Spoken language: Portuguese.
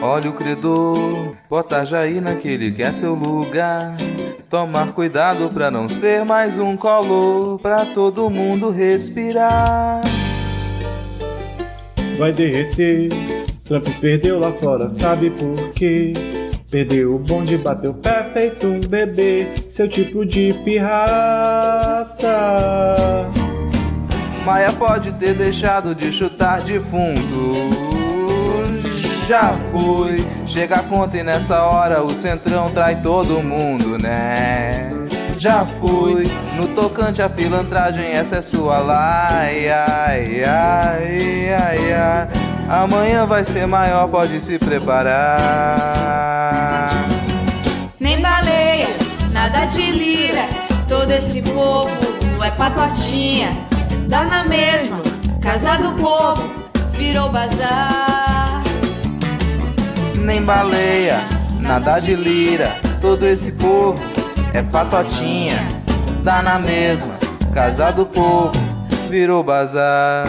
Olha o credor, bota Jair naquele que é seu lugar. Tomar cuidado pra não ser mais um color pra todo mundo respirar. Vai derreter, Trump perdeu lá fora, sabe por quê? Perdeu o bonde, bateu pé feito um bebê, seu tipo de pirraça. Maia pode ter deixado de chutar defunto. Já foi, chega a conta e nessa hora o centrão trai todo mundo, né? Já fui, no tocante à pilantragem, essa é sua laia, ai, ai, ai, ai. Amanhã vai ser maior, pode se preparar. Nem baleia, nada de lira, todo esse povo é patotinha. Dá na mesma, casa do povo, virou bazar. Baleia, nada de lira, todo esse povo é patotinha. Dá na mesma, casa do povo, virou bazar.